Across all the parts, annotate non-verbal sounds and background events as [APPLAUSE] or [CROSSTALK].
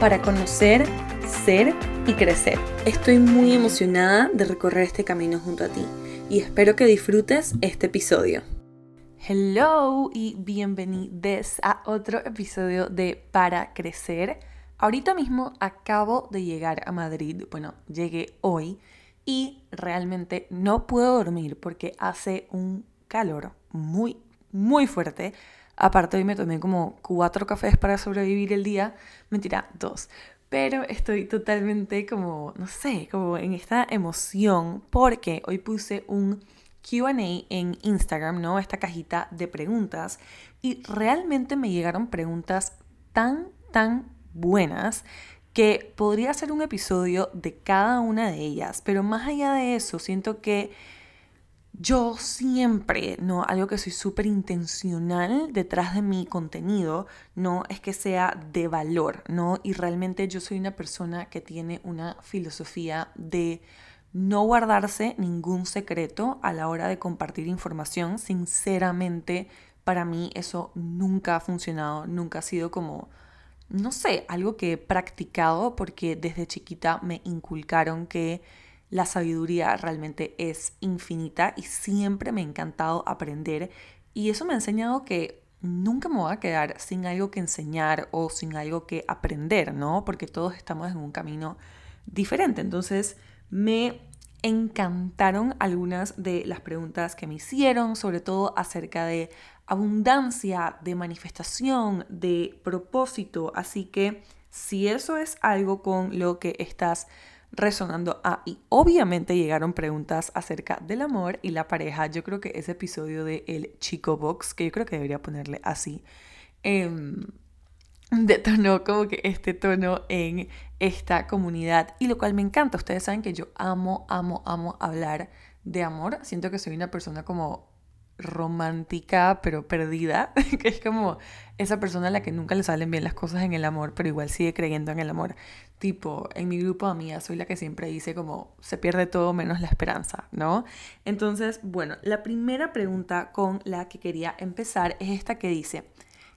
para conocer, ser y crecer. Estoy muy emocionada de recorrer este camino junto a ti y espero que disfrutes este episodio. Hello y bienvenidos a otro episodio de Para Crecer. Ahorita mismo acabo de llegar a Madrid, bueno, llegué hoy y realmente no puedo dormir porque hace un calor muy, muy fuerte. Aparte hoy me tomé como cuatro cafés para sobrevivir el día, mentira, dos. Pero estoy totalmente como, no sé, como en esta emoción porque hoy puse un QA en Instagram, ¿no? Esta cajita de preguntas. Y realmente me llegaron preguntas tan, tan buenas que podría hacer un episodio de cada una de ellas. Pero más allá de eso, siento que yo siempre, ¿no? Algo que soy súper intencional detrás de mi contenido, ¿no? Es que sea de valor, ¿no? Y realmente yo soy una persona que tiene una filosofía de no guardarse ningún secreto a la hora de compartir información. Sinceramente, para mí eso nunca ha funcionado, nunca ha sido como, no sé, algo que he practicado porque desde chiquita me inculcaron que la sabiduría realmente es infinita y siempre me ha encantado aprender y eso me ha enseñado que nunca me voy a quedar sin algo que enseñar o sin algo que aprender, ¿no? Porque todos estamos en un camino diferente. Entonces, me encantaron algunas de las preguntas que me hicieron, sobre todo acerca de abundancia, de manifestación, de propósito. Así que si eso es algo con lo que estás resonando a y obviamente llegaron preguntas acerca del amor y la pareja. Yo creo que ese episodio de El Chico Box, que yo creo que debería ponerle así, eh, detonó como que este tono en esta comunidad y lo cual me encanta. Ustedes saben que yo amo, amo, amo hablar de amor. Siento que soy una persona como romántica pero perdida, [LAUGHS] que es como esa persona a la que nunca le salen bien las cosas en el amor, pero igual sigue creyendo en el amor. Tipo, en mi grupo de amigas soy la que siempre dice como se pierde todo menos la esperanza, ¿no? Entonces, bueno, la primera pregunta con la que quería empezar es esta que dice,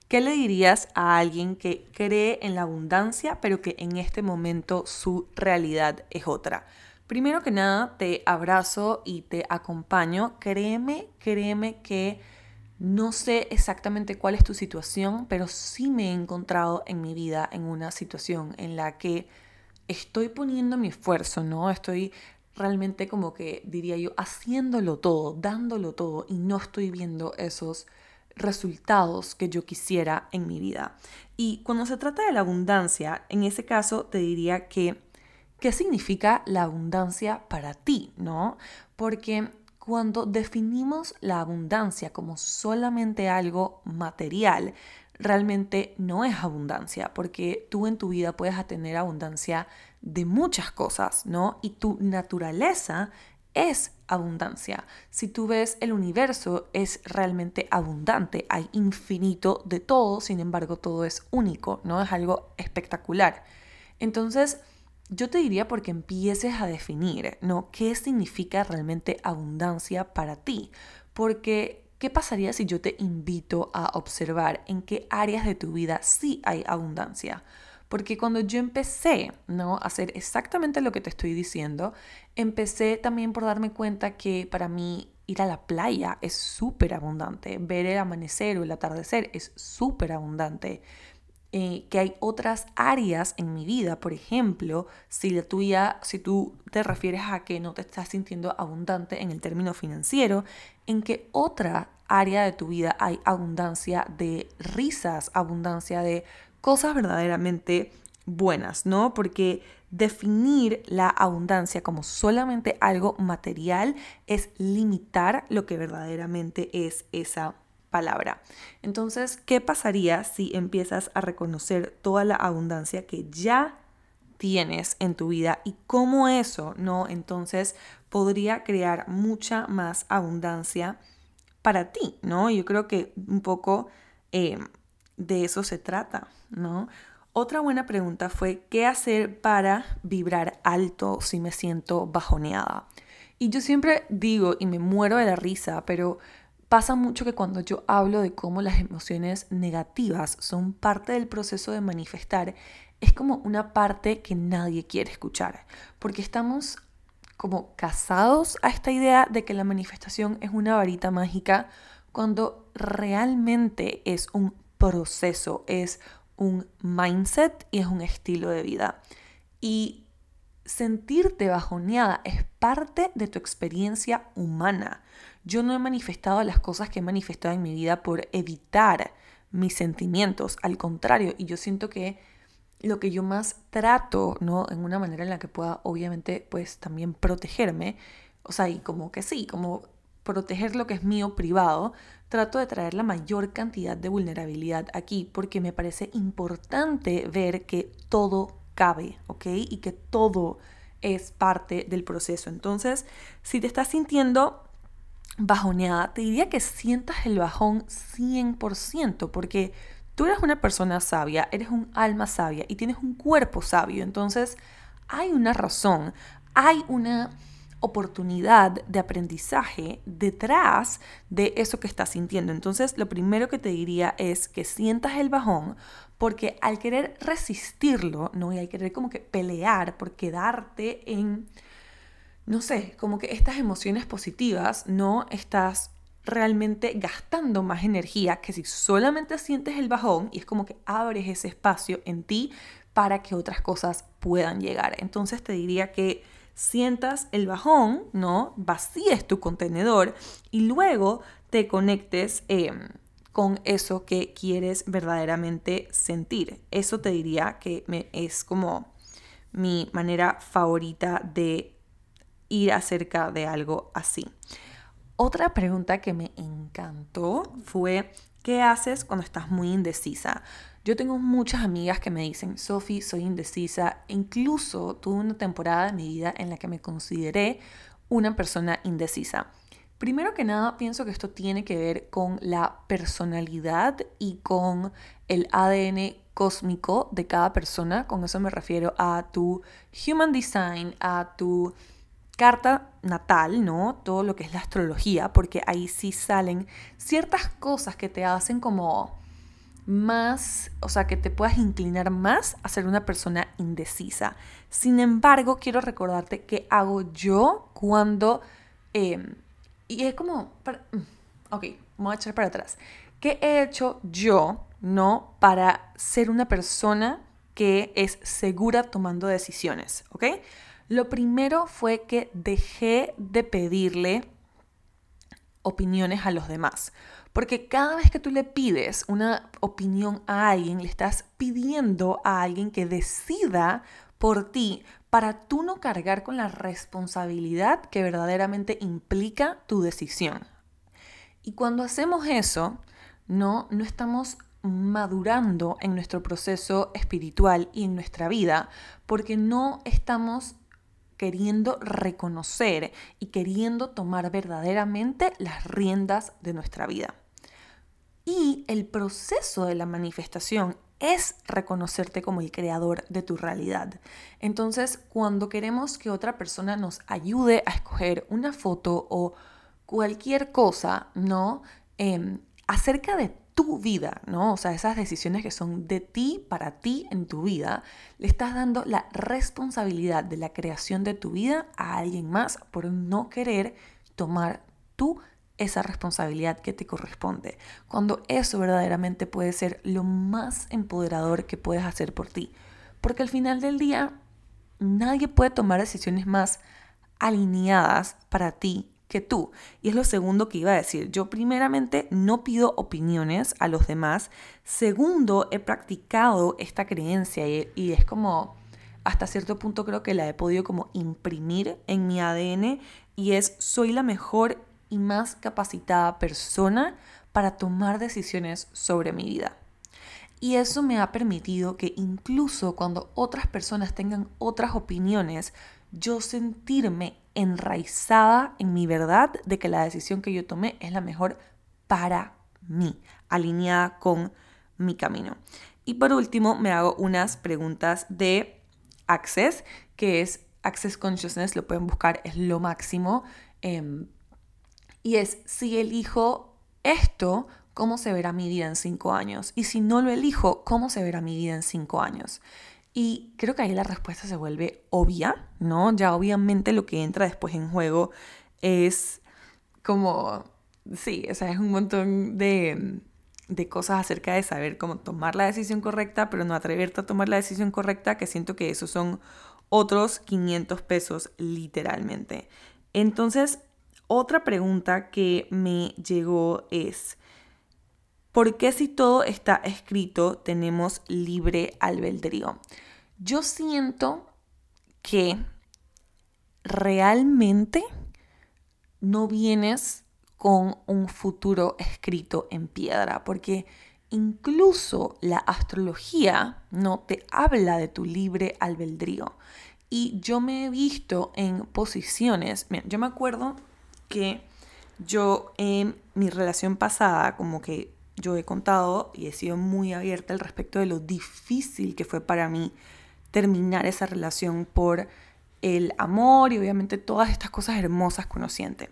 ¿qué le dirías a alguien que cree en la abundancia pero que en este momento su realidad es otra? Primero que nada, te abrazo y te acompaño. Créeme, créeme que no sé exactamente cuál es tu situación, pero sí me he encontrado en mi vida en una situación en la que estoy poniendo mi esfuerzo, ¿no? Estoy realmente como que diría yo haciéndolo todo, dándolo todo y no estoy viendo esos resultados que yo quisiera en mi vida. Y cuando se trata de la abundancia, en ese caso te diría que ¿Qué significa la abundancia para ti? ¿No? Porque cuando definimos la abundancia como solamente algo material, realmente no es abundancia, porque tú en tu vida puedes tener abundancia de muchas cosas, ¿no? Y tu naturaleza es abundancia. Si tú ves el universo es realmente abundante, hay infinito de todo, sin embargo todo es único, ¿no? Es algo espectacular. Entonces, yo te diría porque empieces a definir, ¿no? ¿Qué significa realmente abundancia para ti? Porque, ¿qué pasaría si yo te invito a observar en qué áreas de tu vida sí hay abundancia? Porque cuando yo empecé, ¿no? A hacer exactamente lo que te estoy diciendo, empecé también por darme cuenta que para mí ir a la playa es súper abundante, ver el amanecer o el atardecer es súper abundante eh, que hay otras áreas en mi vida, por ejemplo, si la tuya, si tú te refieres a que no te estás sintiendo abundante en el término financiero, en que otra área de tu vida hay abundancia de risas, abundancia de cosas verdaderamente buenas, ¿no? Porque definir la abundancia como solamente algo material es limitar lo que verdaderamente es esa palabra. Entonces, ¿qué pasaría si empiezas a reconocer toda la abundancia que ya tienes en tu vida y cómo eso, ¿no? Entonces podría crear mucha más abundancia para ti, ¿no? Yo creo que un poco eh, de eso se trata, ¿no? Otra buena pregunta fue, ¿qué hacer para vibrar alto si me siento bajoneada? Y yo siempre digo, y me muero de la risa, pero pasa mucho que cuando yo hablo de cómo las emociones negativas son parte del proceso de manifestar, es como una parte que nadie quiere escuchar, porque estamos como casados a esta idea de que la manifestación es una varita mágica cuando realmente es un proceso, es un mindset y es un estilo de vida. Y sentirte bajoneada es parte de tu experiencia humana. Yo no he manifestado las cosas que he manifestado en mi vida por evitar mis sentimientos, al contrario, y yo siento que lo que yo más trato, ¿no? En una manera en la que pueda, obviamente, pues también protegerme, o sea, y como que sí, como proteger lo que es mío privado, trato de traer la mayor cantidad de vulnerabilidad aquí porque me parece importante ver que todo cabe, ¿ok? Y que todo es parte del proceso. Entonces, si te estás sintiendo bajoneada, te diría que sientas el bajón 100% porque tú eres una persona sabia, eres un alma sabia y tienes un cuerpo sabio. Entonces, hay una razón, hay una oportunidad de aprendizaje detrás de eso que estás sintiendo. Entonces, lo primero que te diría es que sientas el bajón porque al querer resistirlo, ¿no? Y al querer como que pelear por quedarte en, no sé, como que estas emociones positivas, no estás realmente gastando más energía que si solamente sientes el bajón y es como que abres ese espacio en ti para que otras cosas puedan llegar. Entonces te diría que sientas el bajón, ¿no? Vacíes tu contenedor y luego te conectes em, con eso que quieres verdaderamente sentir. Eso te diría que es como mi manera favorita de ir acerca de algo así. Otra pregunta que me encantó fue, ¿qué haces cuando estás muy indecisa? Yo tengo muchas amigas que me dicen, Sophie, soy indecisa. Incluso tuve una temporada de mi vida en la que me consideré una persona indecisa. Primero que nada, pienso que esto tiene que ver con la personalidad y con el ADN cósmico de cada persona. Con eso me refiero a tu human design, a tu carta natal, ¿no? Todo lo que es la astrología, porque ahí sí salen ciertas cosas que te hacen como más, o sea, que te puedas inclinar más a ser una persona indecisa. Sin embargo, quiero recordarte qué hago yo cuando... Em, y es como... Mm, ok, voy a echar para atrás. ¿Qué he hecho yo, no, para ser una persona que es segura tomando decisiones? ¿Ok? Lo primero fue que dejé de pedirle opiniones a los demás. Porque cada vez que tú le pides una opinión a alguien, le estás pidiendo a alguien que decida por ti para tú no cargar con la responsabilidad que verdaderamente implica tu decisión. Y cuando hacemos eso, no, no estamos madurando en nuestro proceso espiritual y en nuestra vida, porque no estamos queriendo reconocer y queriendo tomar verdaderamente las riendas de nuestra vida. Y el proceso de la manifestación es reconocerte como el creador de tu realidad. Entonces, cuando queremos que otra persona nos ayude a escoger una foto o cualquier cosa, ¿no? Em, acerca de tu vida, ¿no? O sea, esas decisiones que son de ti para ti en tu vida, le estás dando la responsabilidad de la creación de tu vida a alguien más por no querer tomar tu esa responsabilidad que te corresponde, cuando eso verdaderamente puede ser lo más empoderador que puedes hacer por ti. Porque al final del día, nadie puede tomar decisiones más alineadas para ti que tú. Y es lo segundo que iba a decir. Yo primeramente no pido opiniones a los demás. Segundo, he practicado esta creencia y, y es como, hasta cierto punto creo que la he podido como imprimir en mi ADN y es soy la mejor y más capacitada persona para tomar decisiones sobre mi vida. Y eso me ha permitido que incluso cuando otras personas tengan otras opiniones, yo sentirme enraizada en mi verdad de que la decisión que yo tomé es la mejor para mí, alineada con mi camino. Y por último, me hago unas preguntas de Access, que es Access Consciousness, lo pueden buscar, es lo máximo. Em, y es, si elijo esto, ¿cómo se verá mi vida en cinco años? Y si no lo elijo, ¿cómo se verá mi vida en cinco años? Y creo que ahí la respuesta se vuelve obvia, ¿no? Ya obviamente lo que entra después en juego es como, sí, o sea, es un montón de, de cosas acerca de saber cómo tomar la decisión correcta, pero no atreverte a tomar la decisión correcta, que siento que esos son otros 500 pesos literalmente. Entonces, otra pregunta que me llegó es, ¿por qué si todo está escrito tenemos libre albedrío? Yo siento que realmente no vienes con un futuro escrito en piedra, porque incluso la astrología no te habla de tu libre albedrío. Y yo me he visto en posiciones, yo me acuerdo que yo en mi relación pasada, como que yo he contado y he sido muy abierta al respecto de lo difícil que fue para mí terminar esa relación por el amor y obviamente todas estas cosas hermosas conociente.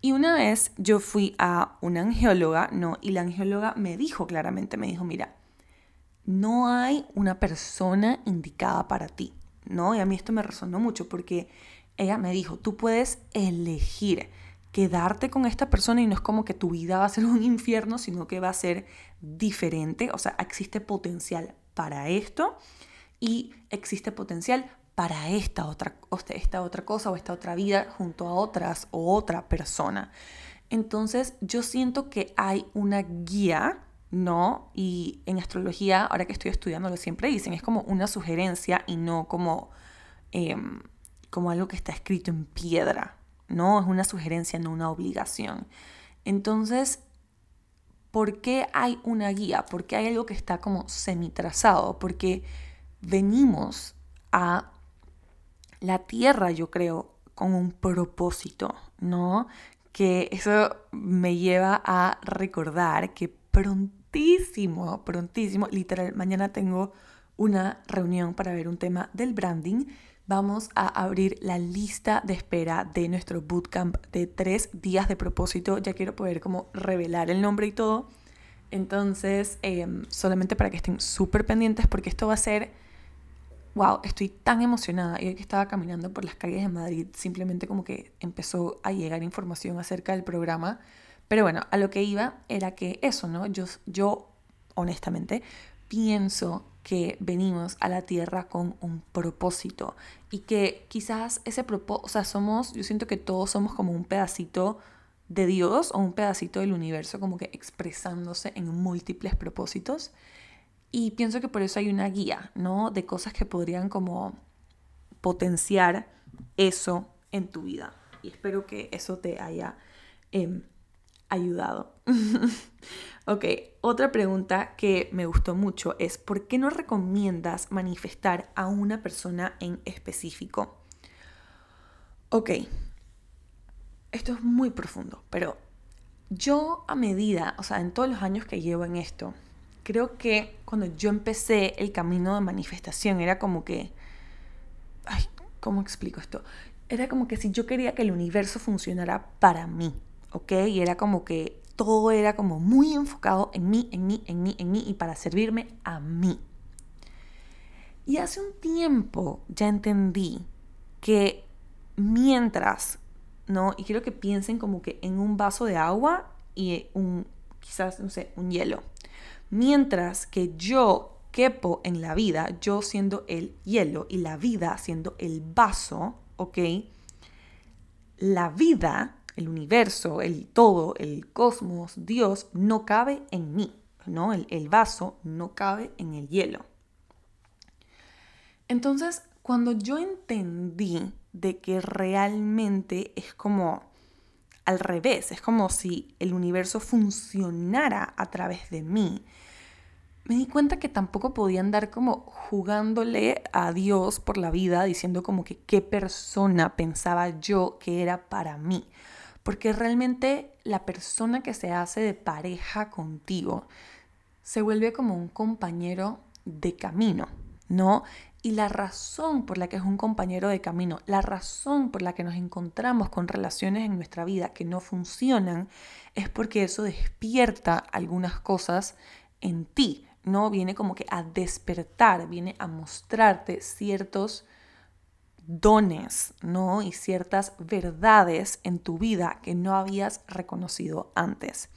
Y una vez yo fui a una angióloga, ¿no? Y la angióloga me dijo claramente, me dijo, mira, no hay una persona indicada para ti, ¿no? Y a mí esto me resonó mucho porque ella me dijo, tú puedes elegir quedarte con esta persona y no es como que tu vida va a ser [LAUGHS] un infierno, sino que va a ser diferente, o sea, existe potencial para esto y existe potencial para esta otra, esta otra cosa o esta otra vida junto a otras o otra persona. Entonces yo siento que hay una guía, ¿no? Y en astrología, ahora que estoy estudiando, lo siempre dicen, es como una sugerencia y no como, em, como algo que está escrito en piedra, ¿no? Es una sugerencia, no una obligación. Entonces, ¿por qué hay una guía? ¿Por qué hay algo que está como semi-trazado? Porque venimos a la tierra, yo creo, con un propósito, ¿no? Que eso me lleva a recordar que prontísimo, prontísimo, literal, mañana tengo una reunión para ver un tema del branding vamos a abrir la lista de espera de nuestro bootcamp de tres días de propósito. Ya quiero poder como revelar el nombre y todo. Entonces, em, solamente para que estén súper pendientes porque esto va a ser, wow, estoy tan emocionada. Y hoy que estaba caminando por las calles de Madrid, simplemente como que empezó a llegar información acerca del programa. Pero bueno, a lo que iba era que eso, ¿no? Yo, yo honestamente, pienso que venimos a la tierra con un propósito y que quizás ese propósito, o sea, somos, yo siento que todos somos como un pedacito de Dios o un pedacito del universo como que expresándose en múltiples propósitos y pienso que por eso hay una guía, ¿no? De cosas que podrían como potenciar eso en tu vida y espero que eso te haya eh, ayudado. [LAUGHS] ok, otra pregunta que me gustó mucho es, ¿por qué no recomiendas manifestar a una persona en específico? Ok, esto es muy profundo, pero yo a medida, o sea, en todos los años que llevo en esto, creo que cuando yo empecé el camino de manifestación era como que, ay, ¿cómo explico esto? Era como que si yo quería que el universo funcionara para mí, ¿ok? Y era como que todo era como muy enfocado en mí, en mí, en mí, en mí y para servirme a mí. Y hace un tiempo ya entendí que mientras, ¿no? Y quiero que piensen como que en un vaso de agua y un, quizás, no sé, un hielo. Mientras que yo quepo en la vida, yo siendo el hielo y la vida siendo el vaso, ¿ok? La vida el universo, el todo, el cosmos, Dios, no cabe en mí, ¿no? El, el vaso no cabe en el hielo. Entonces, cuando yo entendí de que realmente es como al revés, es como si el universo funcionara a través de mí, me di cuenta que tampoco podía andar como jugándole a Dios por la vida, diciendo como que qué persona pensaba yo que era para mí. Porque realmente la persona que se hace de pareja contigo se vuelve como un compañero de camino, ¿no? Y la razón por la que es un compañero de camino, la razón por la que nos encontramos con relaciones en nuestra vida que no funcionan, es porque eso despierta algunas cosas en ti, ¿no? Viene como que a despertar, viene a mostrarte ciertos dones, ¿no? Y ciertas verdades en tu vida que no habías reconocido antes.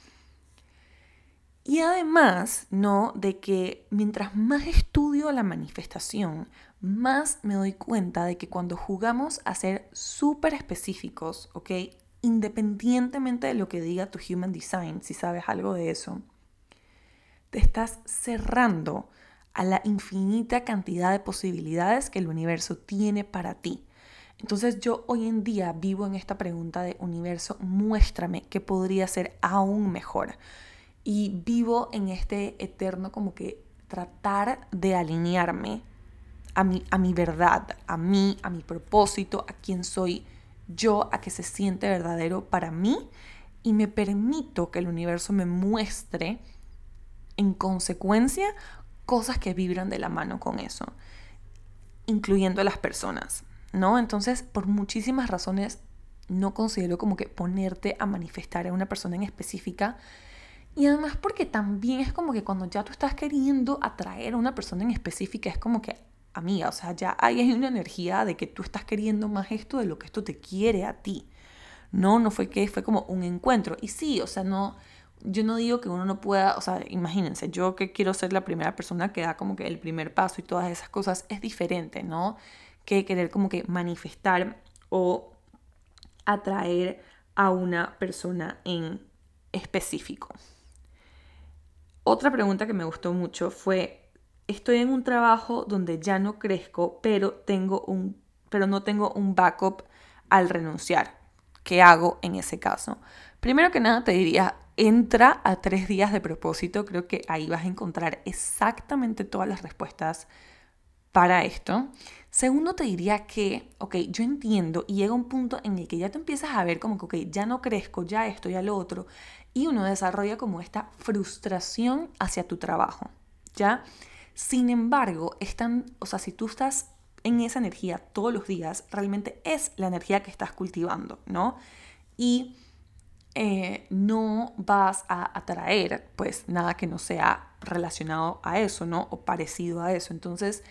Y además, ¿no? De que mientras más estudio la manifestación, más me doy cuenta de que cuando jugamos a ser súper específicos, ¿ok? Independientemente de lo que diga tu Human Design, si sabes algo de eso, te estás cerrando a la infinita cantidad de posibilidades que el universo tiene para ti. Entonces yo hoy en día vivo en esta pregunta de universo, muéstrame qué podría ser aún mejor y vivo en este eterno como que tratar de alinearme a mi, a mi verdad, a mí, a mi propósito, a quién soy yo, a que se siente verdadero para mí y me permito que el universo me muestre en consecuencia cosas que vibran de la mano con eso, incluyendo a las personas, ¿no? Entonces, por muchísimas razones, no considero como que ponerte a manifestar a una persona en específica y además porque también es como que cuando ya tú estás queriendo atraer a una persona en específica, es como que, amiga, o sea, ya hay una energía de que tú estás queriendo más esto de lo que esto te quiere a ti. No, no fue que fue como un encuentro. Y sí, o sea, no, yo no digo que uno no pueda, o sea, imagínense, yo que quiero ser la primera persona que da como que el primer paso y todas esas cosas es diferente, ¿no? Que querer como que manifestar o atraer a una persona en específico. Otra pregunta que me gustó mucho fue, estoy en un trabajo donde ya no crezco, pero, tengo un, pero no tengo un backup al renunciar. ¿Qué hago en ese caso? Primero que nada te diría, entra a tres días de propósito. Creo que ahí vas a encontrar exactamente todas las respuestas para esto. Segundo, te diría que, ok, yo entiendo y llega un punto en el que ya te empiezas a ver como que, ok, ya no crezco, ya esto, ya lo otro, y uno desarrolla como esta frustración hacia tu trabajo, ¿ya? Sin embargo, están, o sea, si tú estás en esa energía todos los días, realmente es la energía que estás cultivando, ¿no? Y eh, no vas a atraer, pues, nada que no sea relacionado a eso, ¿no? O parecido a eso. Entonces,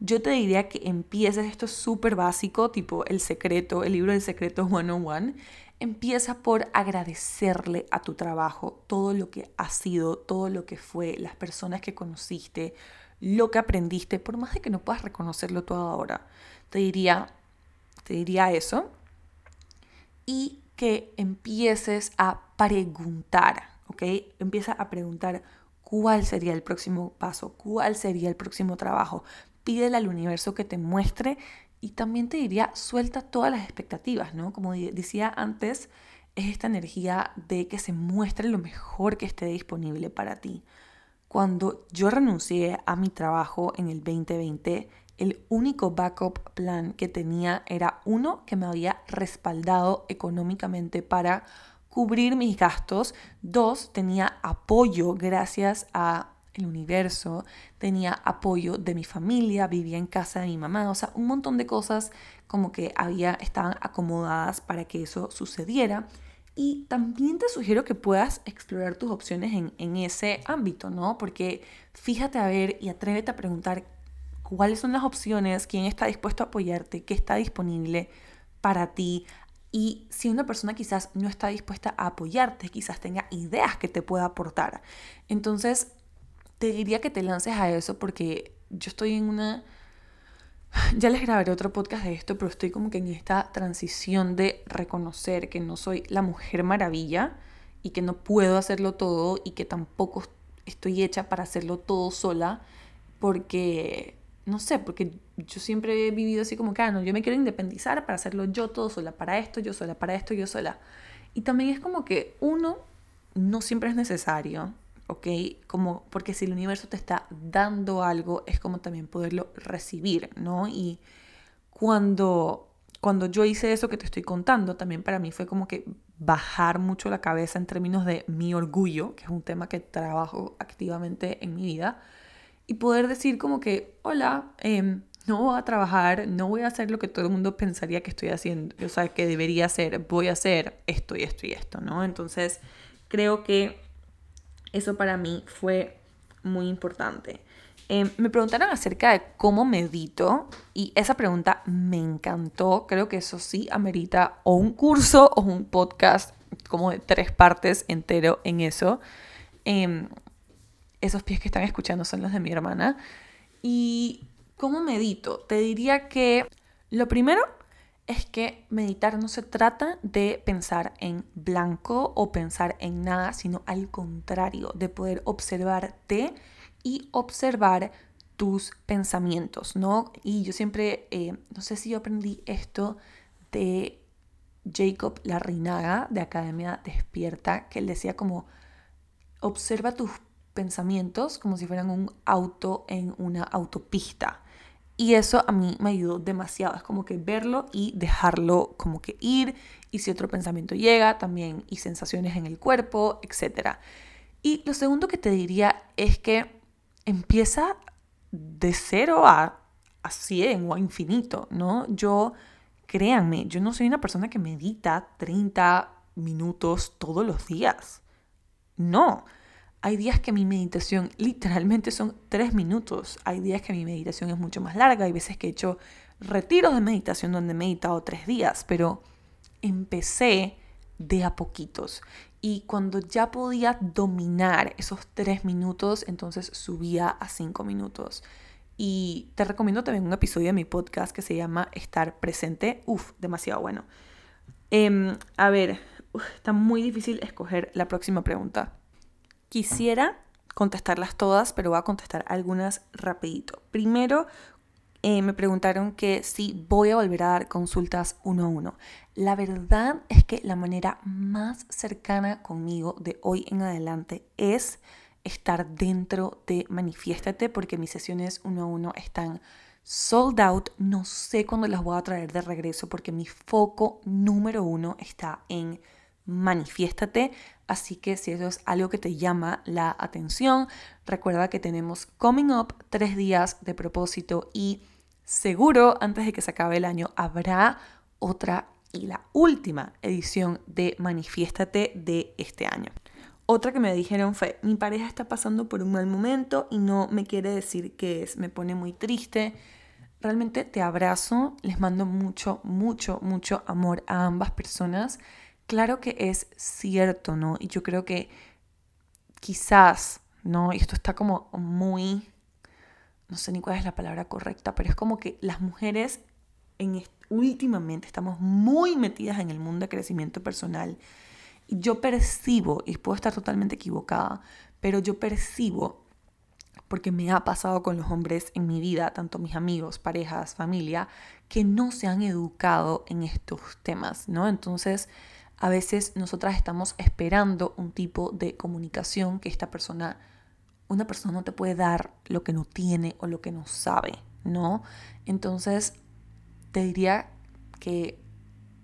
yo te diría que empieces, esto súper básico, tipo el secreto, el libro del secreto 101, empieza por agradecerle a tu trabajo todo lo que ha sido, todo lo que fue, las personas que conociste, lo que aprendiste, por más de que no puedas reconocerlo todo ahora. Te diría, te diría eso. Y que empieces a preguntar, ¿ok? Empieza a preguntar cuál sería el próximo paso, cuál sería el próximo trabajo, pídele al universo que te muestre y también te diría, suelta todas las expectativas, ¿no? Como decía antes, es esta energía de que se muestre lo mejor que esté disponible para ti. Cuando yo renuncié a mi trabajo en el 2020, el único backup plan que tenía era uno que me había respaldado económicamente para cubrir mis gastos, dos tenía apoyo gracias a el universo, tenía apoyo de mi familia, vivía en casa de mi mamá, o sea, un montón de cosas como que había, estaban acomodadas para que eso sucediera. Y también te sugiero que puedas explorar tus opciones en, en ese ámbito, ¿no? Porque fíjate a ver y atrévete a preguntar cuáles son las opciones, quién está dispuesto a apoyarte, qué está disponible para ti. Y si una persona quizás no está dispuesta a apoyarte, quizás tenga ideas que te pueda aportar. Entonces, te diría que te lances a eso porque yo estoy en una... Ya les grabaré otro podcast de esto, pero estoy como que en esta transición de reconocer que no soy la mujer maravilla y que no puedo hacerlo todo y que tampoco estoy hecha para hacerlo todo sola porque, no sé, porque yo siempre he vivido así como que, ah, no, yo me quiero independizar para hacerlo yo todo sola, para esto yo sola, para esto yo sola. Y también es como que uno no siempre es necesario, ¿ok? Como, porque si el universo te está dando algo, es como también poderlo recibir, ¿no? Y cuando, cuando yo hice eso que te estoy contando, también para mí fue como que bajar mucho la cabeza en términos de mi orgullo, que es un tema que trabajo activamente en mi vida, y poder decir como que, hola, em, no voy a trabajar, no voy a hacer lo que todo el mundo pensaría que estoy haciendo, o sea, que debería hacer, voy a hacer esto y esto y esto, ¿no? Entonces, creo que eso para mí fue muy importante. Em, me preguntaron acerca de cómo medito y esa pregunta me encantó. Creo que eso sí amerita o un curso o un podcast como de tres partes entero en eso. Em, esos pies que están escuchando son los de mi hermana. ¿Y cómo medito? Te diría que lo primero es que meditar no se trata de pensar en blanco o pensar en nada, sino al contrario, de poder observarte y observar tus pensamientos, ¿no? Y yo siempre, eh, no sé si yo aprendí esto de Jacob Larrinaga de Academia Despierta, que él decía como, observa tus pensamientos como si fueran un auto en una autopista. Y eso a mí me ayudó demasiado. Es como que verlo y dejarlo como que ir. Y si otro pensamiento llega, también y sensaciones en el cuerpo, etc. Y lo segundo que te diría es que empieza de cero a, a 100 o a infinito, ¿no? Yo, créanme, yo no soy una persona que medita 30 minutos todos los días. No. Hay días que mi meditación literalmente son tres minutos. Hay días que mi meditación es mucho más larga. Hay veces que he hecho retiros de meditación donde he meditado tres días, pero empecé de a poquitos. Y cuando ya podía dominar esos tres minutos, entonces subía a cinco minutos. Y te recomiendo también un episodio de mi podcast que se llama Estar presente. Uf, demasiado bueno. Em, a ver, está muy difícil escoger la próxima pregunta. Quisiera contestarlas todas, pero voy a contestar algunas rapidito. Primero, eh, me preguntaron que si voy a volver a dar consultas uno a uno. La verdad es que la manera más cercana conmigo de hoy en adelante es estar dentro de Manifiéstate porque mis sesiones uno a uno están sold out. No sé cuándo las voy a traer de regreso porque mi foco número uno está en Manifiéstate. Así que si eso es algo que te llama la atención, recuerda que tenemos Coming Up tres días de propósito y seguro antes de que se acabe el año habrá otra y la última edición de Manifiéstate de este año. Otra que me dijeron fue, mi pareja está pasando por un mal momento y no me quiere decir qué es, me pone muy triste. Realmente te abrazo, les mando mucho, mucho, mucho amor a ambas personas claro que es cierto, ¿no? Y yo creo que quizás, ¿no? Y esto está como muy, no sé ni cuál es la palabra correcta, pero es como que las mujeres en últimamente estamos muy metidas en el mundo de crecimiento personal. Y yo percibo, y puedo estar totalmente equivocada, pero yo percibo, porque me ha pasado con los hombres en mi vida, tanto mis amigos, parejas, familia, que no se han educado en estos temas, ¿no? Entonces, a veces nosotras estamos esperando un tipo de comunicación que esta persona, una persona no te puede dar lo que no tiene o lo que no sabe, ¿no? Entonces, te diría que,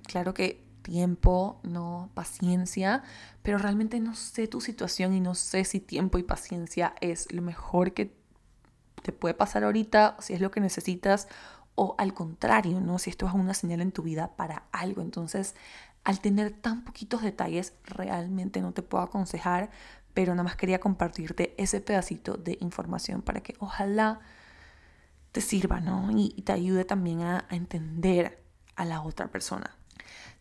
claro que tiempo, no paciencia, pero realmente no sé tu situación y no sé si tiempo y paciencia es lo mejor que te puede pasar ahorita, si es lo que necesitas o al contrario, ¿no? Si esto es una señal en tu vida para algo. Entonces, al tener tan poquitos detalles, realmente no te puedo aconsejar, pero nada más quería compartirte ese pedacito de información para que ojalá te sirva, ¿no? Y, te ayude también a, a entender a la otra persona.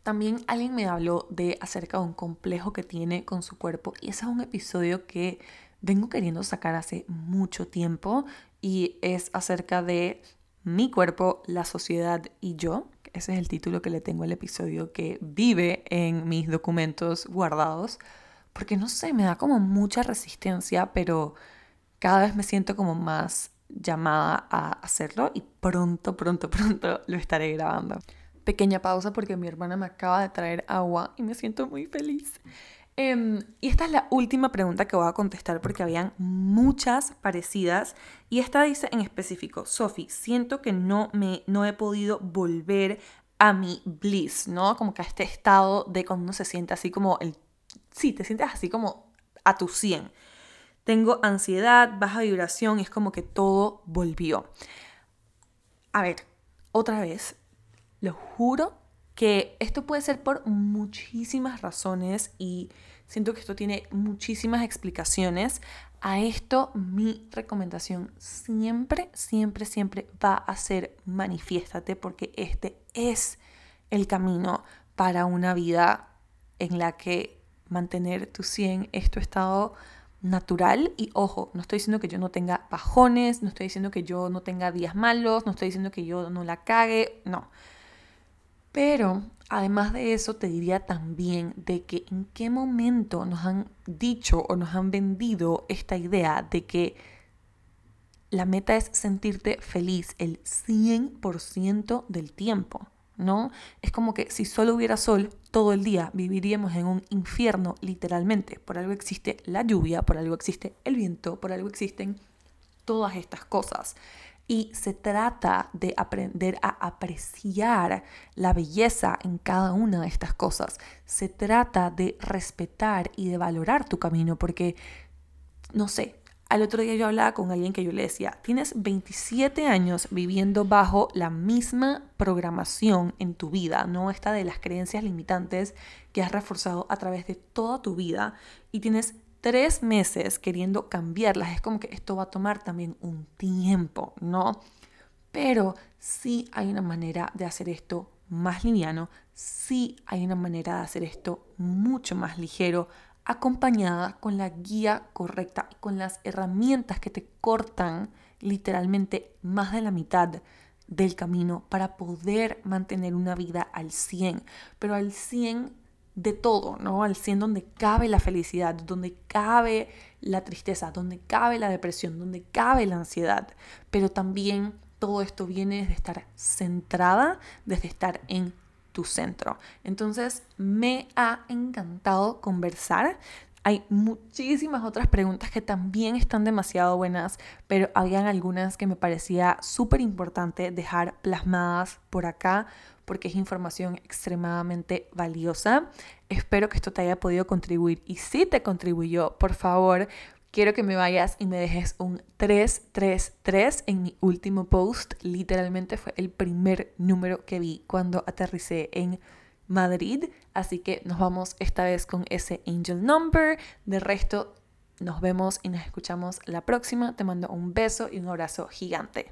También alguien me habló de acerca de un complejo que tiene con su cuerpo y ese es un episodio que vengo queriendo sacar hace mucho tiempo y es acerca de mi cuerpo, la sociedad y yo. Ese es el título que le tengo al episodio que vive en mis documentos guardados. Porque no sé, me da como mucha resistencia, pero cada vez me siento como más llamada a hacerlo y pronto, pronto, [LAUGHS] pronto lo estaré grabando. Pequeña pausa porque mi hermana me acaba de traer agua y me siento muy feliz. Em, y esta es la última pregunta que voy a contestar porque habían muchas parecidas. Y esta dice en específico, Sophie, siento que no, me, no he podido volver a mi bliss, ¿no? Como que a este estado de cuando uno se siente así como el... Sí, te sientes así como a tu 100. Tengo ansiedad, baja vibración, y es como que todo volvió. A ver, otra vez, lo juro que esto puede ser por muchísimas razones y siento que esto tiene muchísimas explicaciones. A esto mi recomendación siempre, siempre, siempre va a ser manifiéstate porque este es el camino para una vida en la que mantener tu 100 es tu estado natural y ojo, no estoy diciendo que yo no tenga bajones, no estoy diciendo que yo no tenga días malos, no estoy diciendo que yo no la cague, no. Pero además de eso te diría también de que en qué momento nos han dicho o nos han vendido esta idea de que la meta es sentirte feliz el 100% del tiempo. ¿no? Es como que si solo hubiera sol todo el día, viviríamos en un infierno literalmente. Por algo existe la lluvia, por algo existe el viento, por algo existen todas estas cosas. Y se trata de aprender a apreciar la belleza en cada una de estas cosas. Se trata de respetar y de valorar tu camino porque, no sé, al otro día yo hablaba con alguien que yo le decía, tienes 27 años viviendo bajo la misma programación en tu vida, no esta de las creencias limitantes que has reforzado a través de toda tu vida y tienes tres meses queriendo cambiarlas. Es como que esto va a tomar también un tiempo, ¿no? Pero sí hay una manera de hacer esto más liviano, sí hay una manera de hacer esto mucho más ligero acompañada con la guía correcta y con las herramientas que te cortan literalmente más de la mitad del camino para poder mantener una vida al 100, pero al 100 de todo, ¿no? Al 100 donde cabe la felicidad, donde cabe la tristeza, donde cabe la depresión, donde cabe la ansiedad, pero también todo esto viene desde estar centrada, desde estar en tu centro. Entonces, me ha encantado conversar. Hay muchísimas otras preguntas que también están demasiado buenas, pero habían algunas que me parecía súper importante dejar plasmadas por acá porque es información extremadamente valiosa. Espero que esto te haya podido contribuir y si te contribuyó, por favor, quiero que me vayas y me dejes un 333 en mi último post. Literalmente fue el primer número que vi cuando aterricé en Madrid. Así que nos vamos esta vez con ese angel number. De resto, nos vemos y nos escuchamos la próxima. Te mando un beso y un abrazo gigante.